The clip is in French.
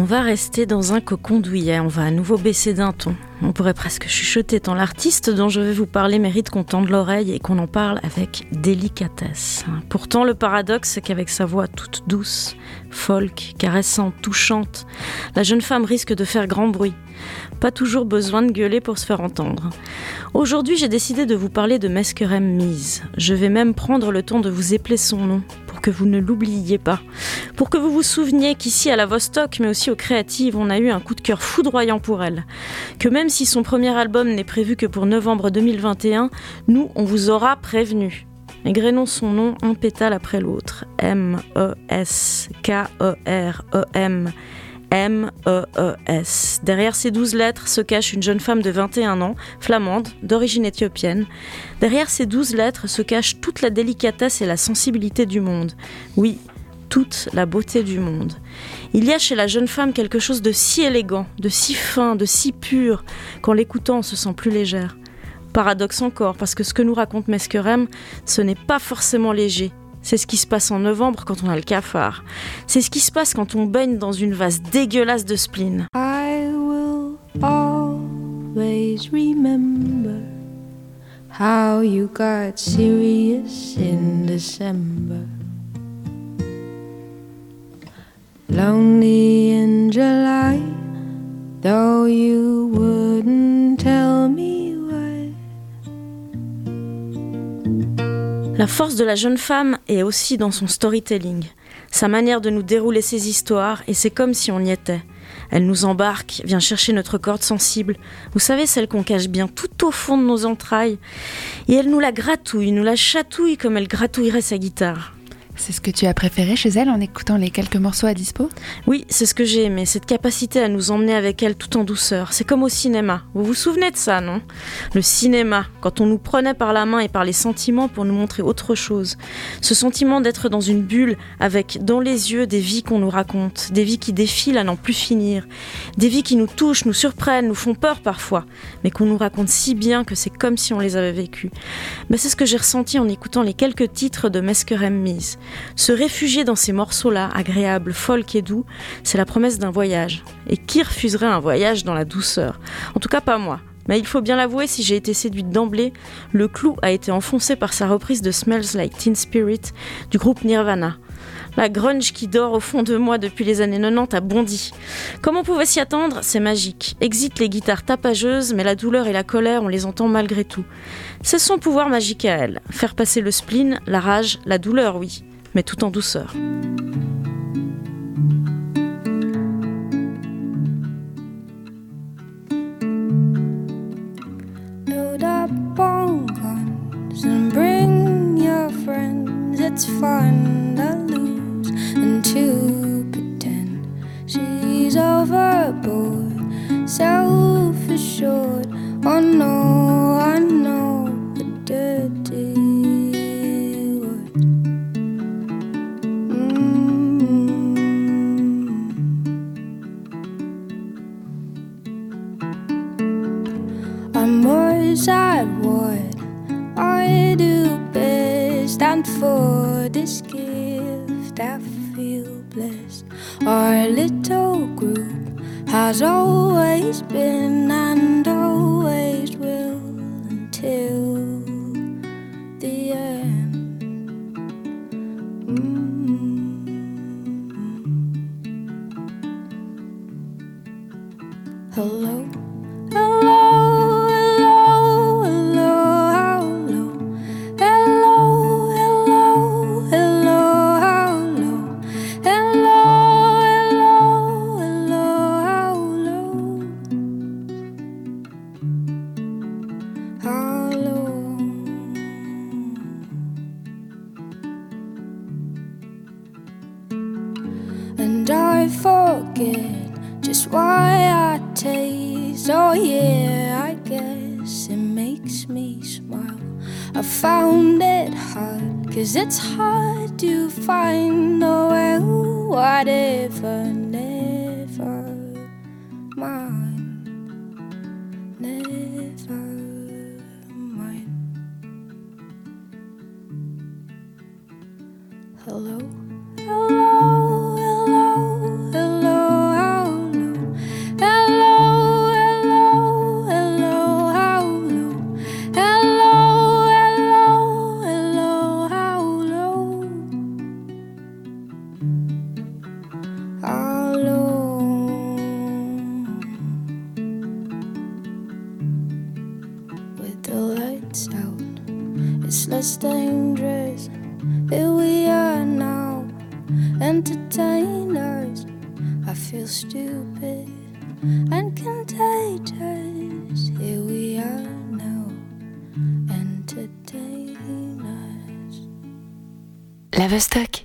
On va rester dans un cocon douillet, on va à nouveau baisser d'un ton. On pourrait presque chuchoter tant l'artiste dont je vais vous parler mérite qu'on tende l'oreille et qu'on en parle avec délicatesse. Pourtant, le paradoxe, c'est qu'avec sa voix toute douce, folk, caressante, touchante, la jeune femme risque de faire grand bruit. Pas toujours besoin de gueuler pour se faire entendre. Aujourd'hui, j'ai décidé de vous parler de Meskerem Mise. Je vais même prendre le temps de vous épeler son nom que vous ne l'oubliez pas. Pour que vous vous souveniez qu'ici à la Vostok, mais aussi aux créatives, on a eu un coup de cœur foudroyant pour elle. Que même si son premier album n'est prévu que pour novembre 2021, nous, on vous aura prévenu. Égrenons son nom un pétale après l'autre. M-E-S-K-E-R-E-M. M-E-E-S. Derrière ces douze lettres se cache une jeune femme de 21 ans, flamande, d'origine éthiopienne. Derrière ces douze lettres se cache toute la délicatesse et la sensibilité du monde. Oui, toute la beauté du monde. Il y a chez la jeune femme quelque chose de si élégant, de si fin, de si pur, qu'en l'écoutant on se sent plus légère. Paradoxe encore, parce que ce que nous raconte Meskerem, ce n'est pas forcément léger. C'est ce qui se passe en novembre quand on a le cafard. C'est ce qui se passe quand on baigne dans une vase dégueulasse de spleen. I will always remember how you got serious in December. Lonely in July, though you wouldn't tell me why. La force de la jeune femme est aussi dans son storytelling, sa manière de nous dérouler ses histoires, et c'est comme si on y était. Elle nous embarque, vient chercher notre corde sensible, vous savez, celle qu'on cache bien tout au fond de nos entrailles, et elle nous la gratouille, nous la chatouille comme elle gratouillerait sa guitare. C'est ce que tu as préféré chez elle en écoutant les quelques morceaux à dispo Oui, c'est ce que j'ai aimé, cette capacité à nous emmener avec elle tout en douceur. C'est comme au cinéma. Vous vous souvenez de ça, non? Le cinéma, quand on nous prenait par la main et par les sentiments pour nous montrer autre chose. Ce sentiment d'être dans une bulle avec dans les yeux des vies qu'on nous raconte, des vies qui défilent à n'en plus finir, des vies qui nous touchent, nous surprennent, nous font peur parfois, mais qu'on nous raconte si bien que c'est comme si on les avait vécues. Mais c'est ce que j'ai ressenti en écoutant les quelques titres de Meskerem Mise. Se réfugier dans ces morceaux-là, agréables, folk et doux, c'est la promesse d'un voyage. Et qui refuserait un voyage dans la douceur? En tout cas pas moi. Mais il faut bien l'avouer, si j'ai été séduite d'emblée, le clou a été enfoncé par sa reprise de Smells Like Teen Spirit du groupe Nirvana. La grunge qui dort au fond de moi depuis les années 90 a bondi. Comme on pouvait s'y attendre, c'est magique. Exit les guitares tapageuses, mais la douleur et la colère, on les entend malgré tout. C'est son pouvoir magique à elle. Faire passer le spleen, la rage, la douleur, oui mais tout en douceur. Worse at what I do best, and for this gift I feel blessed. Our little group has always been and always will until the end. Mm. Hello, forget just why I taste. Oh, yeah, I guess it makes me smile. I found it hard, cause it's hard to find. Oh, well, whatever, never mind. Never mind. Hello, the lights out. It's less dangerous. Here we are now, entertainers. I feel stupid and contagious. Here we are now, entertainers. La Vostok